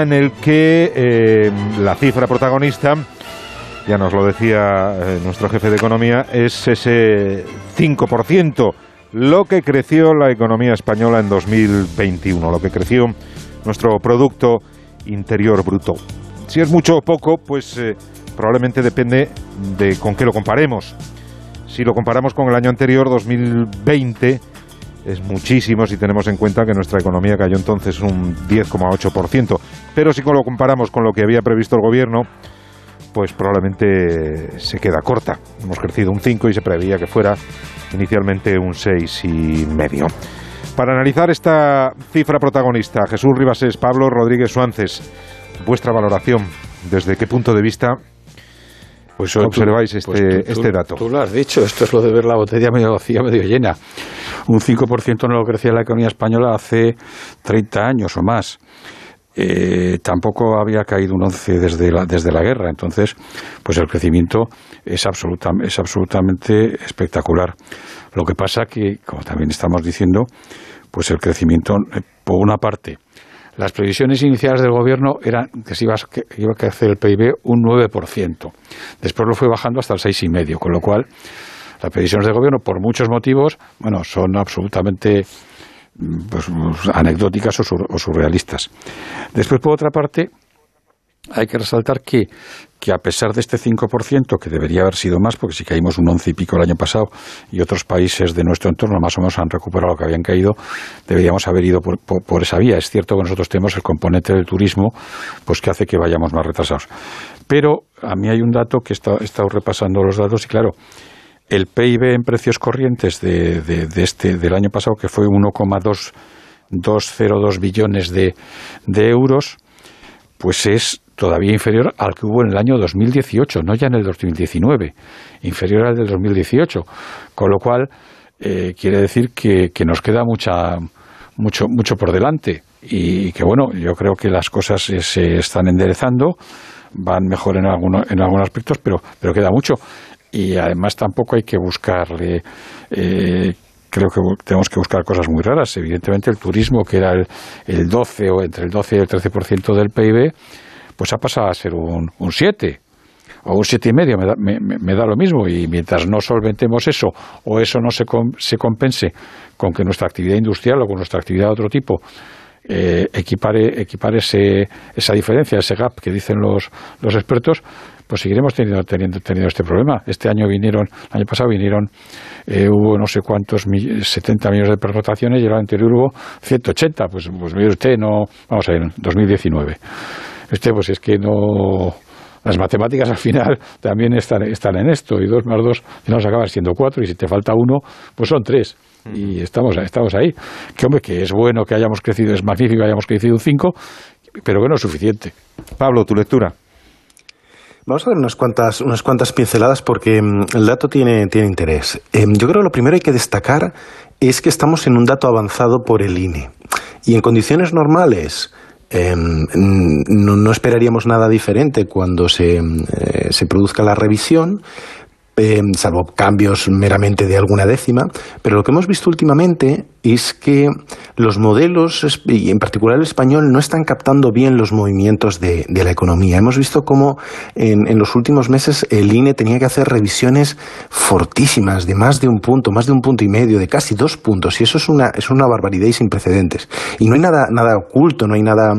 en el que eh, la cifra protagonista, ya nos lo decía eh, nuestro jefe de economía, es ese 5%, lo que creció la economía española en 2021, lo que creció nuestro Producto Interior Bruto. Si es mucho o poco, pues eh, probablemente depende de con qué lo comparemos. Si lo comparamos con el año anterior, 2020, es muchísimo si tenemos en cuenta que nuestra economía cayó entonces un 10,8%. Pero si lo comparamos con lo que había previsto el gobierno, pues probablemente se queda corta. Hemos crecido un 5 y se preveía que fuera inicialmente un 6 y medio. Para analizar esta cifra protagonista, Jesús Ribasés, Pablo Rodríguez Suárez, vuestra valoración, ¿desde qué punto de vista pues observáis este, pues este dato. Tú lo has dicho, esto es lo de ver la botella medio vacía, medio llena. Un 5% no lo crecía la economía española hace 30 años o más. Eh, tampoco había caído un 11 desde la, desde la guerra. Entonces, pues el crecimiento es, absoluta, es absolutamente espectacular. Lo que pasa que, como también estamos diciendo, pues el crecimiento, eh, por una parte, las previsiones iniciales del gobierno eran que se iba, que iba a crecer el PIB un 9%. Después lo fue bajando hasta el 6,5%, con lo cual las previsiones del gobierno, por muchos motivos, bueno, son absolutamente pues, anecdóticas o, surrealistas. Después, por otra parte, hay que resaltar que, que a pesar de este 5%, que debería haber sido más, porque si caímos un 11 y pico el año pasado y otros países de nuestro entorno más o menos han recuperado lo que habían caído, deberíamos haber ido por, esa vía. Es cierto que nosotros tenemos el componente del turismo, pues que hace que vayamos más retrasados. Pero a mí hay un dato que he estado repasando los datos y claro, el PIB en precios corrientes de, de, este, del año pasado, que fue 1,202 billones de, euros, pues es todavía inferior al que hubo en el año 2018, no ya en el 2019, inferior al del 2018. Con lo cual, eh, quiere decir que, nos queda mucha, mucho, mucho por delante y que, bueno, yo creo que las cosas se, están enderezando, van mejor en, algunos en algunos aspectos, pero, pero queda mucho y además tampoco hay que buscarle. Eh, creo que tenemos que buscar cosas muy raras. Evidentemente, el turismo, que era el, el 12 o entre el 12 y el 13% del PIB, pues ha pasado a ser un, un 7 o un siete y medio me da, me, da, lo mismo y mientras no solventemos eso o eso no se, se compense con que nuestra actividad industrial o con nuestra actividad de otro tipo eh, equipare, equipare ese, esa diferencia, ese gap que dicen los, los expertos, pues seguiremos teniendo, teniendo, teniendo este problema. Este año vinieron, el año pasado vinieron, eh, hubo no sé cuántos, 70 millones de pernotaciones y el año anterior hubo 180. Pues, pues mire usted, no, vamos a ver, 2019. Este, pues es que no, las matemáticas al final también están, están en esto, y dos más dos nos acaban siendo cuatro, y si te falta uno, pues son tres. Y estamos, estamos ahí. Que hombre, que es bueno que hayamos crecido, es magnífico que hayamos crecido un 5, pero que no es suficiente. Pablo, tu lectura. Vamos a ver unas cuantas, unas cuantas pinceladas porque mm, el dato tiene, tiene interés. Em, yo creo que lo primero hay que destacar es que estamos en un dato avanzado por el INE. Y en condiciones normales, em, no, esperaríamos nada diferente cuando se, eh, se produzca la revisión, salvo cambios meramente de alguna décima, pero lo que hemos visto últimamente es que los modelos, y en particular el español, no están captando bien los movimientos de, la economía. Hemos visto cómo en, los últimos meses el INE tenía que hacer revisiones fortísimas de más de un punto, más de un punto y medio, de casi dos puntos, y eso es una, es una barbaridad y sin precedentes. Y no hay nada, nada oculto, no hay nada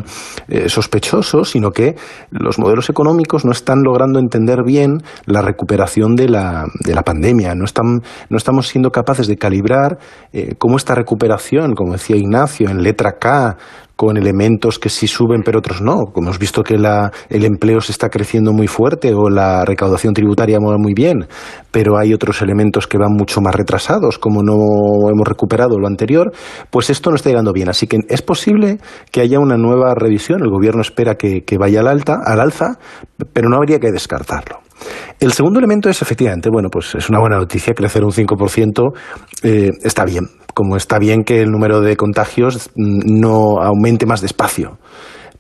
eh, sospechoso, sino que los modelos económicos no están logrando entender bien la recuperación de la, de la pandemia, no, están, no estamos siendo capaces de calibrar eh, cómo esta recuperación como decía Ignacio, en letra K, con elementos que sí suben pero otros no. Como hemos visto que la, el empleo se está creciendo muy fuerte o la recaudación tributaria va muy bien, pero hay otros elementos que van mucho más retrasados, como no hemos recuperado lo anterior, pues esto no está llegando bien. Así que es posible que haya una nueva revisión. El gobierno espera que, vaya al, alta, al alza, pero no habría que descartarlo. El segundo elemento es efectivamente, bueno, pues es una buena noticia, crecer un 5% eh, está bien, como está bien que el número de contagios mm, no aumente más despacio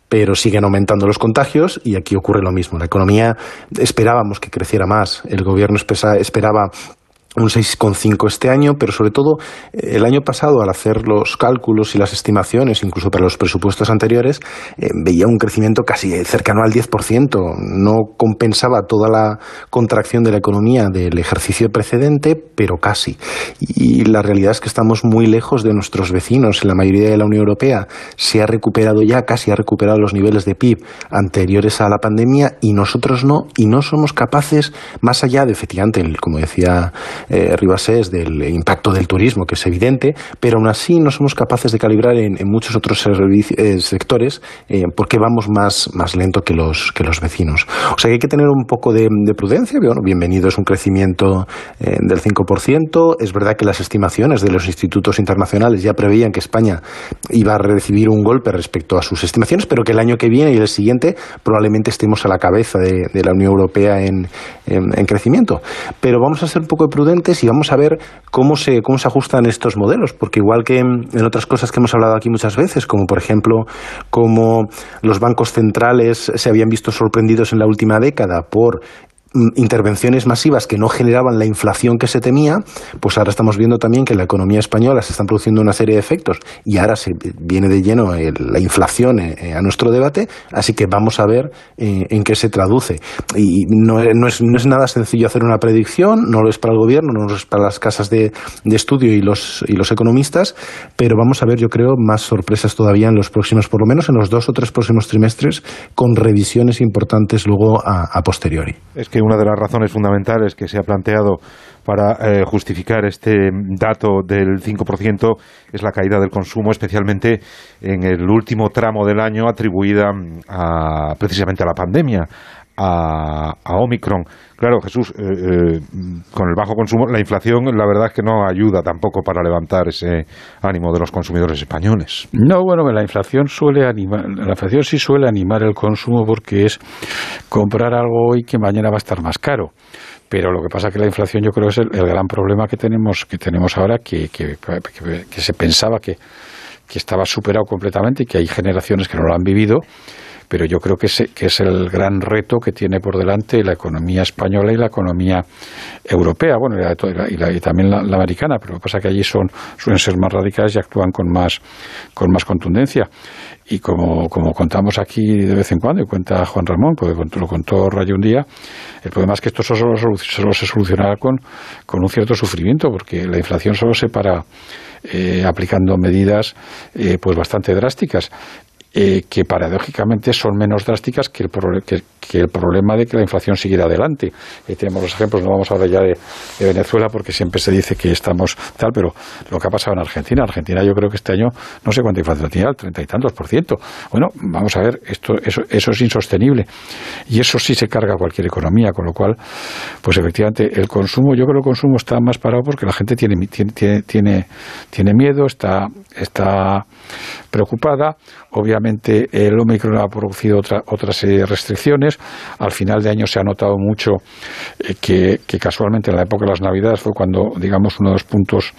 pero siguen aumentando los contagios y aquí ocurre lo mismo. La economía esperábamos que creciera más, el gobierno esperaba un 6,5 este año, pero sobre todo eh, el año pasado, al hacer los cálculos y las estimaciones, incluso para los presupuestos anteriores, eh, veía un crecimiento casi cercano al 10%. No compensaba toda la contracción de la economía del ejercicio precedente, pero casi. Y la realidad es que estamos muy lejos de nuestros vecinos. En la mayoría de la Unión Europea se ha recuperado ya, casi ha recuperado los niveles de PIB anteriores a la pandemia y nosotros no, y no somos capaces, más allá de, efectivamente, como decía eh, Ribasés del impacto del turismo, que es evidente, pero aún así no somos capaces de calibrar en, muchos otros eh, sectores eh, porque vamos más, más lento que los, que los vecinos. O sea que hay que tener un poco de, prudencia. Bienvenido es un crecimiento eh, del 5%. Es verdad que las estimaciones de los institutos internacionales ya preveían que España iba a recibir un golpe respecto a sus estimaciones, pero que el año que viene y el siguiente probablemente estemos a la cabeza de, la Unión Europea en, en, crecimiento. Pero vamos a ser un poco prudentes y vamos a ver cómo se, cómo se ajustan estos modelos, porque igual que en otras cosas que hemos hablado aquí muchas veces, como por ejemplo cómo los bancos centrales se habían visto sorprendidos en la última década por intervenciones masivas que no generaban la inflación que se temía, pues ahora estamos viendo también que en la economía española se están produciendo una serie de efectos y ahora se viene de lleno la inflación eh, eh, a nuestro debate, así que vamos a ver eh, en qué se traduce. Y no, es, no, es, nada sencillo hacer una predicción, no lo es para el gobierno, no lo es para las casas de, estudio y los, y los economistas, pero vamos a ver, yo creo, más sorpresas todavía en los próximos, por lo menos en los dos o tres próximos trimestres, con revisiones importantes luego a, a posteriori. Es que una de las razones fundamentales que se ha planteado para eh, justificar este dato del 5% es la caída del consumo, especialmente en el último tramo del año atribuida a, precisamente a la pandemia, a, Omicron. Claro, Jesús, eh, eh, con el bajo consumo, la inflación, la verdad es que no ayuda tampoco para levantar ese ánimo de los consumidores españoles. No, bueno, la inflación suele animar, la inflación sí suele animar el consumo porque es comprar algo hoy que mañana va a estar más caro. Pero lo que pasa es que la inflación yo creo es el, gran problema que tenemos, que tenemos ahora, que, que, que se pensaba que, que estaba superado completamente y que hay generaciones que no lo han vivido pero yo creo que es, el gran reto que tiene por delante la economía española y la economía europea, bueno, y, también la, americana, pero lo que pasa es que allí son, suelen ser más radicales y actúan con más, con más contundencia. Y como, contamos aquí de vez en cuando, y cuenta Juan Ramón, porque lo contó Rayo un día, el problema es que esto solo, solo se solucionará con, con un cierto sufrimiento, porque la inflación solo se para eh, aplicando medidas eh, pues bastante drásticas eh, que paradójicamente son menos drásticas que el, que, el, problema de que la inflación siguiera adelante. Eh, tenemos los ejemplos, no vamos a hablar ya de, Venezuela porque siempre se dice que estamos tal, pero lo que ha pasado en Argentina, Argentina yo creo que este año no sé cuánta inflación tiene, el treinta y tantos por ciento. Bueno, vamos a ver, esto, eso, eso es insostenible y eso sí se carga cualquier economía, con lo cual, pues efectivamente el consumo, yo creo que el consumo está más parado porque la gente tiene, tiene, tiene, tiene miedo, está, está preocupada, obviamente el Omicron ha producido otra, otra serie de restricciones. Al final de año se ha notado mucho eh, que, casualmente en la época de las Navidades fue cuando, digamos, uno de los puntos,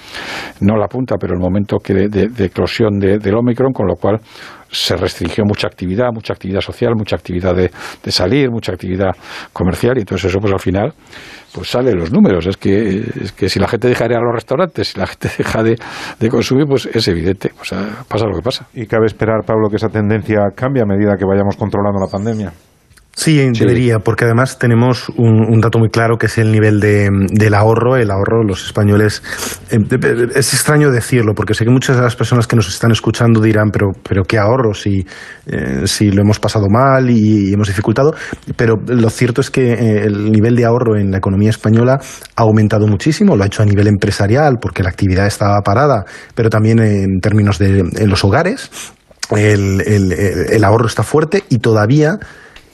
no la punta, pero el momento que de, eclosión del Omicron, con lo cual se restringió mucha actividad, mucha actividad social, mucha actividad de, de, salir, mucha actividad comercial y entonces eso pues al final pues sale los números. Es que, es que si la gente deja de ir a los restaurantes, si la gente deja de, de consumir, pues es evidente, pasa lo que pasa. Y cabe esperar, Pablo, que esa tendencia cambie a medida que vayamos controlando la pandemia. Sí, debería, porque además tenemos un, dato muy claro que es el nivel de, del ahorro. El ahorro, los españoles. Eh, es extraño decirlo, porque sé que muchas de las personas que nos están escuchando dirán, pero, pero ¿qué ahorro si, eh, si lo hemos pasado mal y, hemos dificultado? Pero lo cierto es que eh, el nivel de ahorro en la economía española ha aumentado muchísimo. Lo ha hecho a nivel empresarial, porque la actividad estaba parada, pero también en términos de en los hogares. el, el ahorro está fuerte y todavía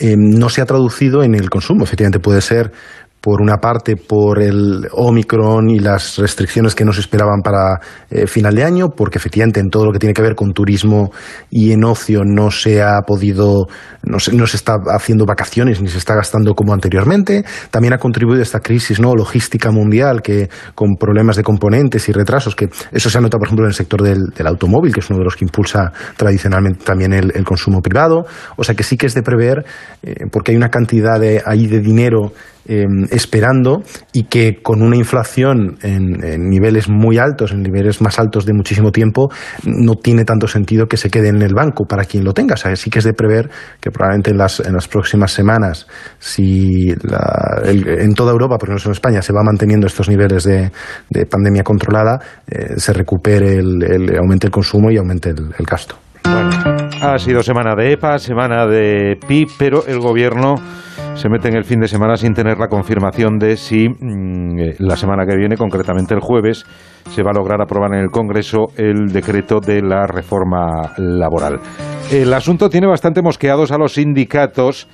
eh, no se ha traducido en el consumo. Efectivamente, puede ser por una parte por el Omicron y las restricciones que nos esperaban para eh, final de año, porque efectivamente en todo lo que tiene que ver con turismo y en ocio no se ha podido, no se, no se está haciendo vacaciones ni se está gastando como anteriormente. También ha contribuido esta crisis no logística mundial que con problemas de componentes y retrasos, que eso se ha notado por ejemplo en el sector del, automóvil, que es uno de los que impulsa tradicionalmente también el, consumo privado. O sea que sí que es de prever, eh, porque hay una cantidad de, ahí de dinero em, esperando y que con una inflación en, niveles muy altos, en niveles más altos de muchísimo tiempo, no tiene tanto sentido que se quede en el banco para quien lo tenga. O sí que es de prever que probablemente en las, en las próximas semanas, si en toda Europa, por no en España, se va manteniendo estos niveles de, pandemia controlada, eh, se recupere el, aumente el consumo y aumente el gasto. Bueno, ha sido semana de EPA, semana de PIB, pero el gobierno se mete en el fin de semana sin tener la confirmación de si mm, eh, la semana que viene, concretamente el jueves, se va a lograr aprobar en el Congreso el decreto de la reforma laboral. El asunto tiene bastante mosqueados a los sindicatos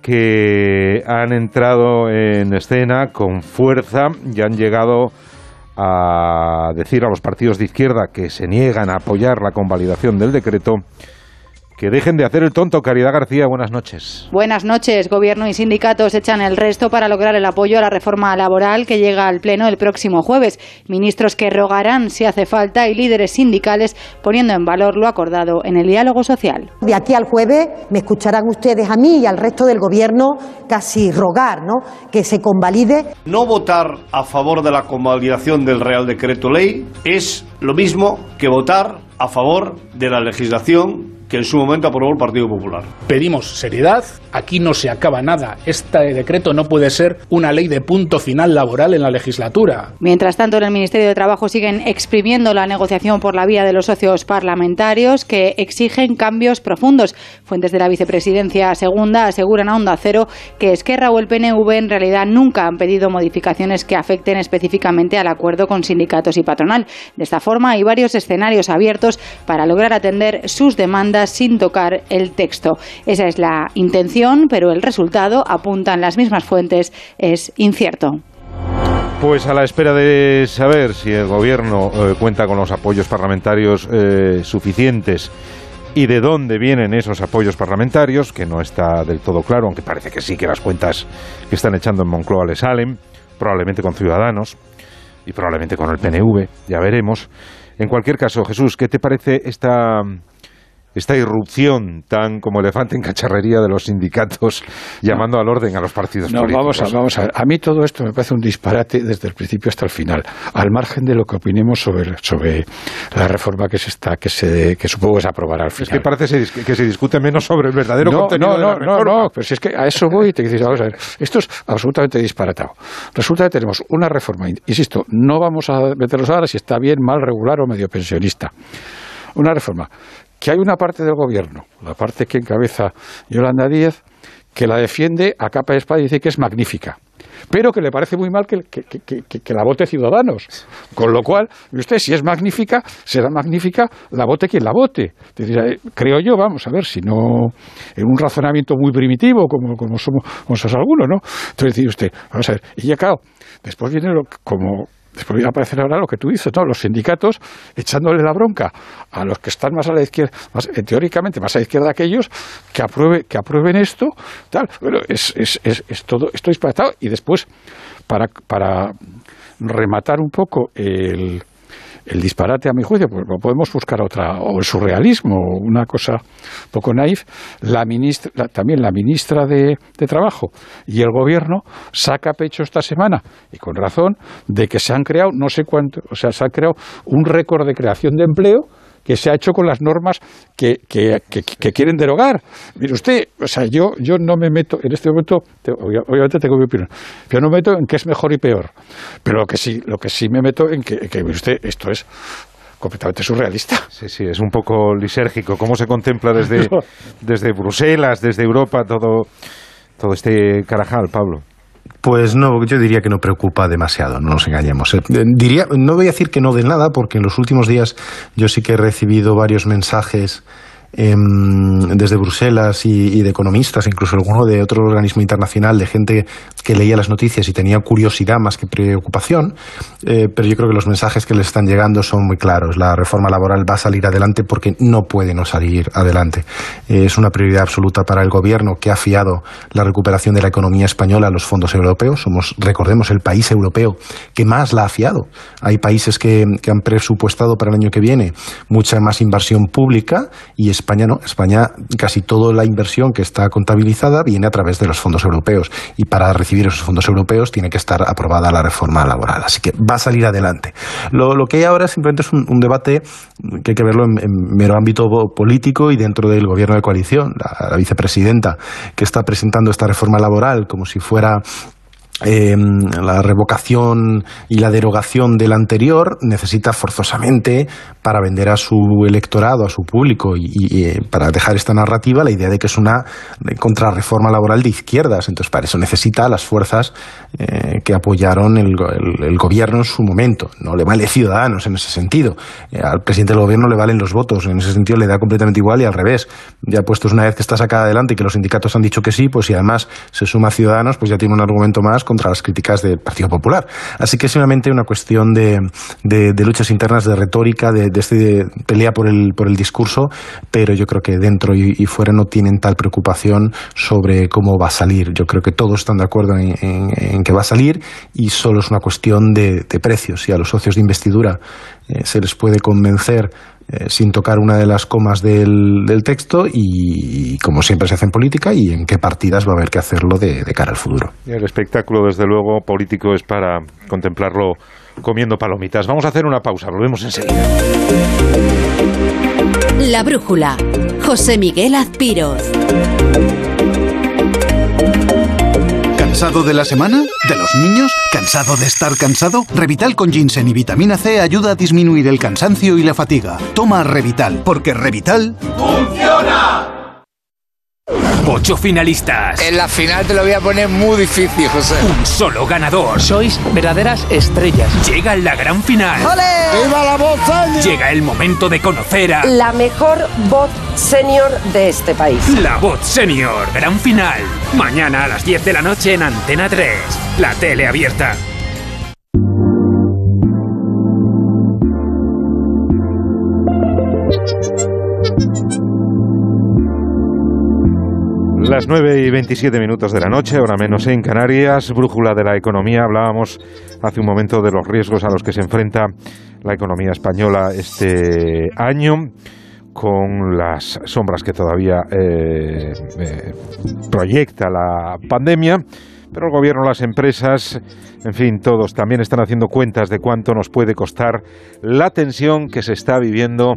que han entrado en escena con fuerza y han llegado a decir a los partidos de izquierda que se niegan a apoyar la convalidación del decreto que dejen de hacer el tonto. Caridad García, buenas noches. Buenas noches. Gobierno y sindicatos echan el resto para lograr el apoyo a la reforma laboral que llega al Pleno el próximo jueves. Ministros que rogarán si hace falta y líderes sindicales poniendo en valor lo acordado en el diálogo social. De aquí al jueves me escucharán ustedes a mí y al resto del Gobierno casi rogar ¿no? que se convalide. No votar a favor de la convalidación del Real Decreto Ley es lo mismo que votar a favor de la legislación que en su momento aprobó el Partido Popular. Pedimos seriedad, aquí no se acaba nada. Este decreto no puede ser una ley de punto final laboral en la legislatura. Mientras tanto, en el Ministerio de Trabajo siguen exprimiendo la negociación por la vía de los socios parlamentarios que exigen cambios profundos. Fuentes de la vicepresidencia segunda aseguran a Onda Cero que Esquerra o el PNV en realidad nunca han pedido modificaciones que afecten específicamente al acuerdo con sindicatos y patronal. De esta forma, hay varios escenarios abiertos para lograr atender sus demandas sin tocar el texto. Esa es la intención, pero el resultado, apuntan las mismas fuentes, es incierto. Pues a la espera de saber si el Gobierno eh, cuenta con los apoyos parlamentarios eh, suficientes y de dónde vienen esos apoyos parlamentarios, que no está del todo claro, aunque parece que sí que las cuentas que están echando en Moncloa le salen, probablemente con Ciudadanos y probablemente con el PNV, ya veremos. En cualquier caso, Jesús, ¿qué te parece esta esta irrupción tan como elefante en cacharrería de los sindicatos llamando al orden a los partidos no, políticos. Vamos a, vamos a ver. A mí todo esto me parece un disparate desde el principio hasta el final, al margen de lo que opinemos sobre, sobre la reforma que se está que se que supongo que se aprobará al final. Es que parece que se discute menos sobre el verdadero contenido no, de la reforma. No, no, pero si es que a eso voy y te dices, vamos a ver, esto es absolutamente disparatado. Resulta que tenemos una reforma, insisto, no vamos a meterlos ahora si está bien, mal, regular o medio pensionista. Una reforma que hay una parte del gobierno, la parte que encabeza Yolanda Díaz, que la defiende a capa de espada y dice que es magnífica, pero que le parece muy mal que, la vote Ciudadanos. Con lo cual, usted, si es magnífica, será magnífica la vote quien la vote. Eh, creo yo, vamos a ver, si no en un razonamiento muy primitivo, como, como somos, algunos, ¿no? Entonces dice usted, vamos a ver, y ya claro, después viene lo, como Después viene a aparecer ahora lo que tú dices, ¿no? Los sindicatos echándole la bronca a los que están más a la izquierda, más, eh, teóricamente más a la izquierda que ellos, que, apruebe, que aprueben esto, tal. Bueno, es, es, es, es todo esto disparatado. Y después, para, para rematar un poco el, el disparate, a mi juicio, pues podemos buscar otra, o el surrealismo, una cosa poco naif. La ministra, también la ministra de, de, Trabajo y el Gobierno saca pecho esta semana, y con razón, de que se han creado no sé cuánto, o sea, se ha creado un récord de creación de empleo que se ha hecho con las normas que, que, quieren derogar. Mire usted, o sea, yo, yo no me meto, en este momento, obviamente tengo mi opinión, pero no me meto en qué es mejor y peor. Pero lo que sí, lo que sí me meto en que, que mire usted, esto es completamente surrealista. Sí, sí, es un poco lisérgico. ¿Cómo se contempla desde, desde Bruselas, desde Europa, todo, todo este carajal, Pablo? Pues no, yo diría que no preocupa demasiado, no nos engañemos. Eh, diría, no voy a decir que no de nada, porque en los últimos días yo sí que he recibido varios mensajes Em, desde Bruselas y, de economistas, incluso alguno de otro organismo internacional, de gente que leía las noticias y tenía curiosidad más que preocupación, eh, pero yo creo que los mensajes que les están llegando son muy claros. La reforma laboral va a salir adelante porque no puede no salir adelante. Eh, es una prioridad absoluta para el gobierno que ha fiado la recuperación de la economía española a los fondos europeos. Somos, recordemos, el país europeo que más la ha fiado. Hay países que, que han presupuestado para el año que viene mucha más inversión pública y España no. España, casi toda la inversión que está contabilizada viene a través de los fondos europeos. Y para recibir esos fondos europeos tiene que estar aprobada la reforma laboral. Así que va a salir adelante. Lo, que hay ahora simplemente es un, debate que hay que verlo en, mero ámbito político y dentro del gobierno de coalición. la vicepresidenta que está presentando esta reforma laboral como si fuera eh, la revocación y la derogación del anterior necesita forzosamente para vender a su electorado, a su público y, eh, para dejar esta narrativa la idea de que es una contrarreforma laboral de izquierdas. Entonces, para eso necesita las fuerzas eh, que apoyaron el, gobierno en su momento. No le vale Ciudadanos en ese sentido. Eh, al presidente del gobierno le valen los votos. En ese sentido le da completamente igual y al revés. Ya puestos una vez que está sacada adelante y que los sindicatos han dicho que sí, pues si además se suma Ciudadanos, pues ya tiene un argumento más contra las críticas del Partido Popular. Así que es simplemente una cuestión de, luchas internas, de retórica, de, este pelea por el, por el discurso, pero yo creo que dentro y, fuera no tienen tal preocupación sobre cómo va a salir. Yo creo que todos están de acuerdo en, que va a salir y solo es una cuestión de, precios. Si a los socios de investidura eh, se les puede convencer eh, sin tocar una de las comas del, texto y, como siempre se hace en política, y en qué partidas va a haber que hacerlo de, cara al futuro. el espectáculo, desde luego, político es para contemplarlo comiendo palomitas. Vamos a hacer una pausa, volvemos enseguida. La brújula. José Miguel Azpiroz. ¿Cansado de la semana? ¿De los niños? ¿Cansado de estar cansado? Revital con ginseng y vitamina C ayuda a disminuir el cansancio y la fatiga. Toma Revital, porque Revital... ¡Funciona! Ocho finalistas. En la final te lo voy a poner muy difícil, José. Un solo ganador. Sois verdaderas estrellas. Llega la gran final. ¡Ole! ¡Viva la voz senior! Llega el momento de conocer a... La mejor voz senior de este país. La voz senior. Gran final. Mañana a las 10 de la noche en Antena 3. La tele abierta. Las 9 y 27 minutos de la noche, ahora menos en Canarias, brújula de la economía. Hablábamos hace un momento de los riesgos a los que se enfrenta la economía española este año con las sombras que todavía eh, eh, proyecta la pandemia. Pero el gobierno, las empresas, en fin, todos también están haciendo cuentas de cuánto nos puede costar la tensión que se está viviendo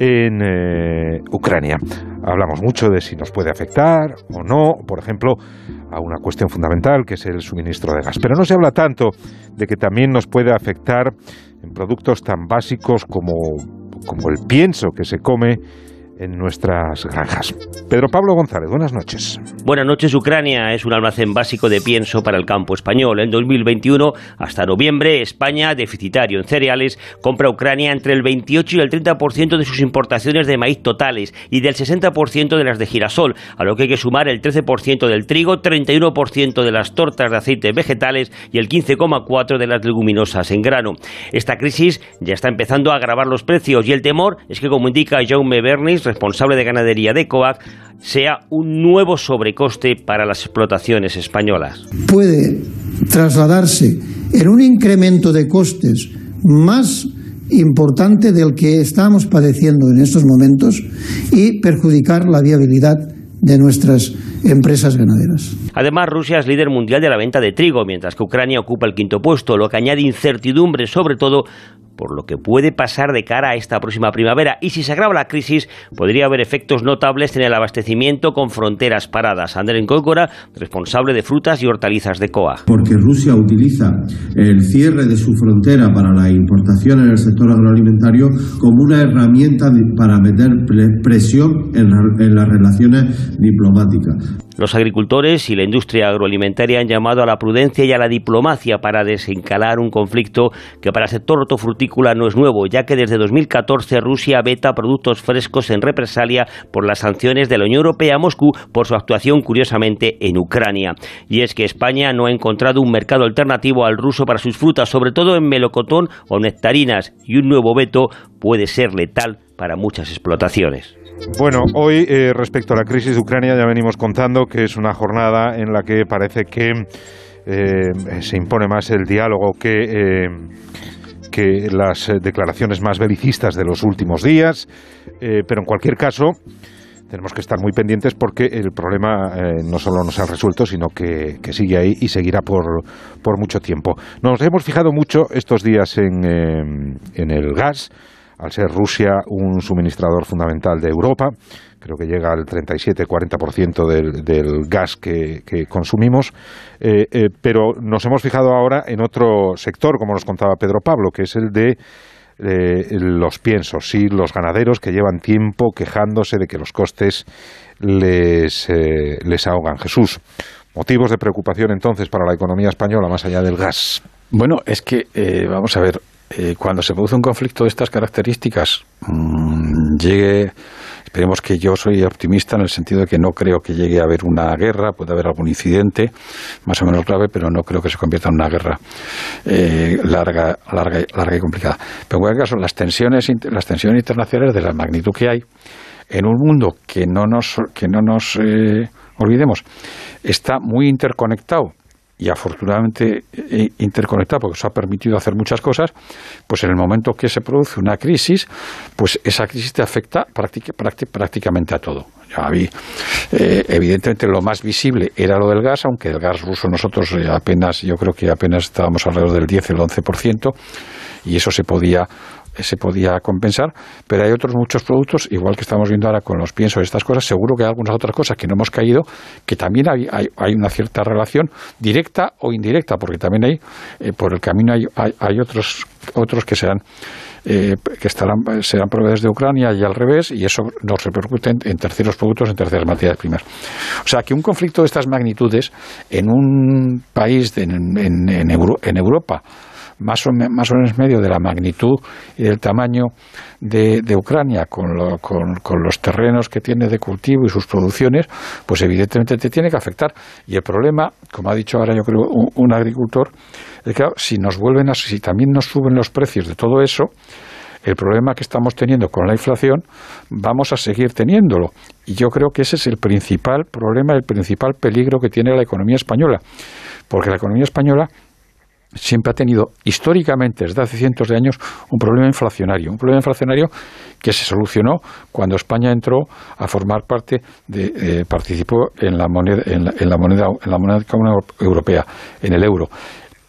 en eh, Ucrania. Hablamos mucho de si nos puede afectar o no, por ejemplo, a una cuestión fundamental que es el suministro de gas. Pero no se habla tanto de que también nos puede afectar en productos tan básicos como, como el pienso que se come en nuestras granjas. Pedro Pablo González, buenas noches. Buenas noches. Ucrania es un almacén básico de pienso para el campo español. En 2021, hasta noviembre, España, deficitario en cereales, compra a Ucrania entre el 28 y el 30% de sus importaciones de maíz totales y del 60% de las de girasol, a lo que hay que sumar el 13% del trigo, 31% de las tortas de aceite vegetales y el 15,4% de las leguminosas en grano. Esta crisis ya está empezando a agravar los precios y el temor es que, como indica Jaume Bernis, responsable de ganadería de COAC, sea un nuevo sobrecoste para las explotaciones españolas. Puede trasladarse en un incremento de costes más importante del que estamos padeciendo en estos momentos y perjudicar la viabilidad de nuestras empresas ganaderas. Además, Rusia es líder mundial de la venta de trigo, mientras que Ucrania ocupa el quinto puesto, lo que añade incertidumbre, sobre todo por lo que puede pasar de cara a esta próxima primavera y si se agrava la crisis podría haber efectos notables en el abastecimiento con fronteras paradas. Andrés Gógora, responsable de frutas y hortalizas de COA. Porque Rusia utiliza el cierre de su frontera para la importación en el sector agroalimentario como una herramienta para meter presión en, en las relaciones diplomáticas. Los agricultores y la industria agroalimentaria han llamado a la prudencia y a la diplomacia para desencalar un conflicto que para el sector hortofrutícola no es nuevo, ya que desde 2014 Rusia veta productos frescos en represalia por las sanciones de la Unión Europea a Moscú por su actuación curiosamente en Ucrania. Y es que España no ha encontrado un mercado alternativo al ruso para sus frutas, sobre todo en melocotón o nectarinas, y un nuevo veto puede ser letal para muchas explotaciones. Bueno, hoy eh, respecto a la crisis de Ucrania ya venimos contando que es una jornada en la que parece que eh, se impone más el diálogo que, eh, que las eh, declaraciones más belicistas de los últimos días, pero en cualquier caso tenemos que estar muy pendientes porque el problema no solo no se ha resuelto, sino que, sigue ahí y seguirá por, por, mucho tiempo. Nos hemos fijado mucho estos días en, en el gas, al ser Rusia un suministrador fundamental de Europa, creo que llega al 37-40% del, del gas que, consumimos, eh, eh, pero nos hemos fijado ahora en otro sector, como nos contaba Pedro Pablo, que es el de eh, los piensos, y los ganaderos que llevan tiempo quejándose de que los costes les, les ahogan. Jesús, motivos de preocupación entonces para la economía española más allá del gas. Bueno, es que, vamos a ver, eh, cuando se produce un conflicto de estas características, mmm, llegue, esperemos que yo soy optimista en el sentido de que no creo que llegue a haber una guerra, puede haber algún incidente más o menos grave, pero no creo que se convierta en una guerra eh, larga, larga, larga y complicada. Pero en cualquier caso, las tensiones, las tensiones internacionales de la magnitud que hay en un mundo que no nos, que no nos eh, olvidemos, está muy interconectado y afortunadamente eh, interconectado porque os ha permitido hacer muchas cosas, pues en el momento que se produce una crisis, pues esa crisis te afecta prácticamente a todo. Ya vi, eh, evidentemente lo más visible era lo del gas, aunque el gas ruso nosotros eh, apenas, yo creo que apenas estábamos alrededor del 10 el 11%, y eso se podía se podía compensar, pero hay otros muchos productos, igual que estamos viendo ahora con los piensos y estas cosas, seguro que hay algunas otras cosas que no hemos caído, que también hay, hay, una cierta relación directa o indirecta, porque también hay, eh, por el camino hay, hay, otros, otros que serán eh, que estarán, serán proveedores de Ucrania y al revés, y eso nos repercute en, terceros productos, en terceras materias primas. O sea, que un conflicto de estas magnitudes en un país en, en, en Europa, más o, más o menos medio de la magnitud y del tamaño de, Ucrania con, con, los terrenos que tiene de cultivo y sus producciones, pues evidentemente te tiene que afectar. Y el problema, como ha dicho ahora yo creo un, agricultor, es que si nos vuelven a, si también nos suben los precios de todo eso, el problema que estamos teniendo con la inflación, vamos a seguir teniéndolo. Y yo creo que ese es el principal problema, el principal peligro que tiene la economía española. Porque la economía española siempre ha tenido históricamente desde hace cientos de años un problema inflacionario, un problema inflacionario que se solucionó cuando España entró a formar parte de eh, participó en la moneda en la, moneda en la moneda europea, en el euro,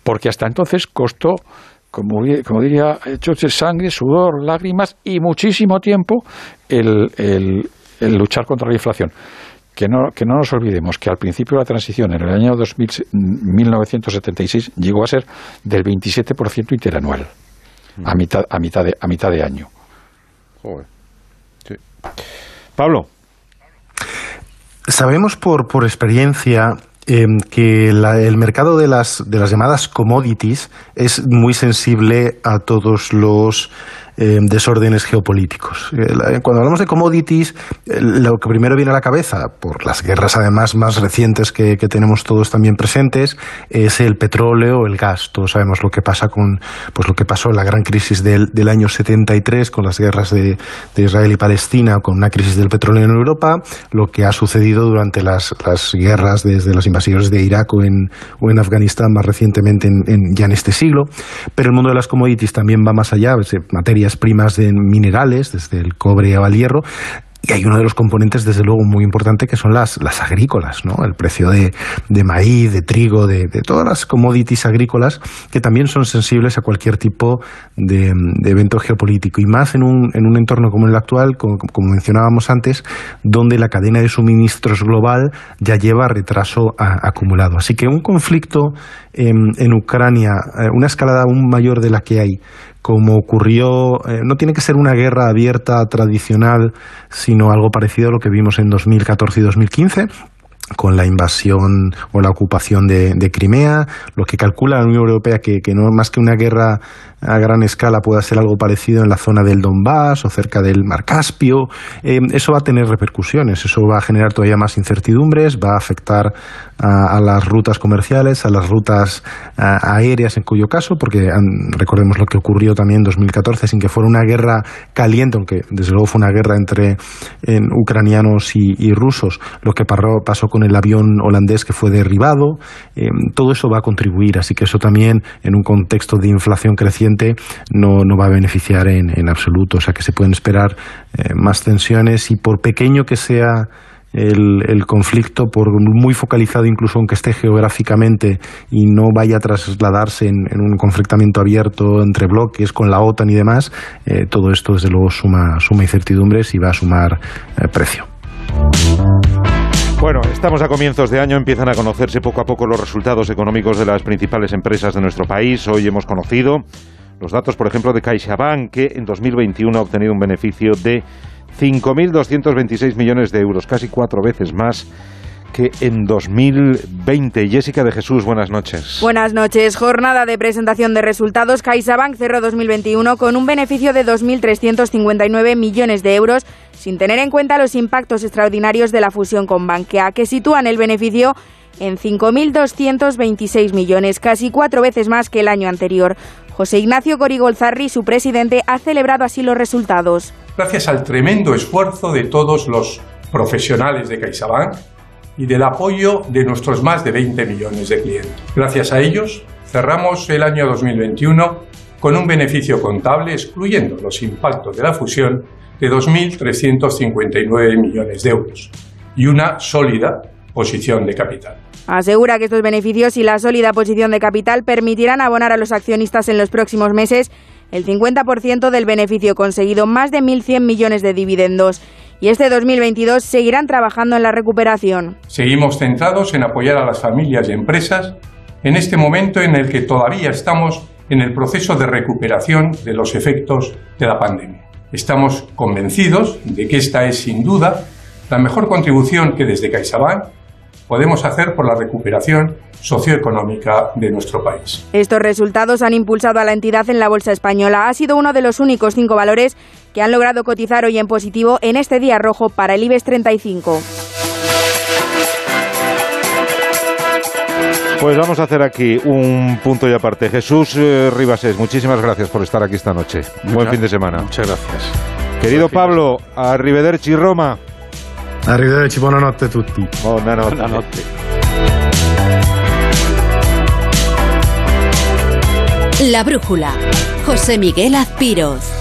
porque hasta entonces costó como, diría de sangre, sudor, lágrimas y muchísimo tiempo el luchar contra la inflación que no, que no nos olvidemos que al principio de la transición, en el año 2000, 1976, llegó a ser del 27% interanual, a, mitad, a, mitad de, a mitad de año. Pablo. Sabemos por, por experiencia em, que el mercado de las, de las llamadas commodities es muy sensible a todos los eh, desórdenes geopolíticos. Eh, cuando hablamos de commodities, eh, lo que primero viene a la cabeza, por las guerras además más recientes que, tenemos todos también presentes, es el petróleo el gas. Todos sabemos lo que pasa con, pues lo que pasó en la gran crisis del, del año 73 con las guerras de, Israel y Palestina, con una crisis del petróleo en Europa, lo que ha sucedido durante las, las guerras desde las invasiones de Irak o en, o en Afganistán más recientemente en, ya en este siglo. Pero el mundo de las commodities también va más allá, primas de minerales, desde el cobre al hierro, y hay uno de los componentes, desde luego, muy importante, que son las, las agrícolas, ¿no? El precio de, de maíz, de trigo, de, de, todas las commodities agrícolas, que también son sensibles a cualquier tipo de, evento geopolítico. Y más en un, en un entorno como el actual, como, mencionábamos antes, donde la cadena de suministros global ya lleva retraso acumulado. Así que un conflicto en, en Ucrania, eh, una escalada aún mayor de la que hay, como ocurrió, eh, no tiene que ser una guerra abierta tradicional, sino algo parecido a lo que vimos en 2014 y 2015 con la invasión o la ocupación de, Crimea, lo que calcula la Unión Europea que, que, no más que una guerra a gran escala pueda ser algo parecido en la zona del Donbass o cerca del Mar Caspio, eh, eso va a tener repercusiones, eso va a generar todavía más incertidumbres, va a afectar a, las rutas comerciales, a las rutas aéreas en cuyo caso, porque recordemos lo que ocurrió también en 2014 sin que fuera una guerra caliente, aunque desde luego fue una guerra entre ucranianos y, rusos, lo que pasó con el avión holandés que fue derribado. Eh, todo eso va a contribuir, así que eso también en un contexto de inflación creciente no, no va a beneficiar en, en absoluto. O sea que se pueden esperar eh, más tensiones y por pequeño que sea el, conflicto, por muy focalizado incluso aunque esté geográficamente y no vaya a trasladarse en, un conflictamiento abierto entre bloques con la OTAN y demás, eh, todo esto desde luego suma, suma incertidumbres y va a sumar precio. Bueno, estamos a comienzos de año, empiezan a conocerse poco a poco los resultados económicos de las principales empresas de nuestro país. Hoy hemos conocido los datos, por ejemplo, de CaixaBank, que en 2021 ha obtenido un beneficio de 5.226 millones de euros, casi cuatro veces más que en 2020. Jessica de Jesús, buenas noches. Buenas noches. Jornada de presentación de resultados. CaixaBank cerró 2021 con un beneficio de 2.359 millones de euros, sin tener en cuenta los impactos extraordinarios de la fusión con Bankia, que sitúan el beneficio en 5.226 millones, casi cuatro veces más que el año anterior. José Ignacio Corigolzarri, su presidente, ha celebrado así los resultados. Gracias al tremendo esfuerzo de todos los profesionales de CaixaBank y del apoyo de nuestros más de 20 millones de clientes. Gracias a ellos, cerramos el año 2021 con un beneficio contable, excluyendo los impactos de la fusión, de 2.359 millones de euros y una sólida posición de capital. Asegura que estos beneficios y la sólida posición de capital permitirán abonar a los accionistas en los próximos meses el 50% del beneficio conseguido, más de 1.100 millones de dividendos. Y este 2022 seguirán trabajando en la recuperación. Seguimos centrados en apoyar a las familias y empresas en este momento en el que todavía estamos en el proceso de recuperación de los efectos de la pandemia. Estamos convencidos de que esta es sin duda la mejor contribución que desde CaixaBank podemos hacer por la recuperación socioeconómica de nuestro país. Estos resultados han impulsado a la entidad en la bolsa española. Ha sido uno de los únicos cinco valores que han logrado cotizar hoy en positivo en este día rojo para el IBEX 35. Pues vamos a hacer aquí un punto y aparte. Jesús eh, Ribasés, muchísimas gracias por estar aquí esta noche. Buen fin de semana. Muchas gracias. Querido Pablo, arrivederci Roma. Arrivederci, buonanotte a tutti. Buonanotte. Buonanotte. La brújula. José Miguel Azpiroz.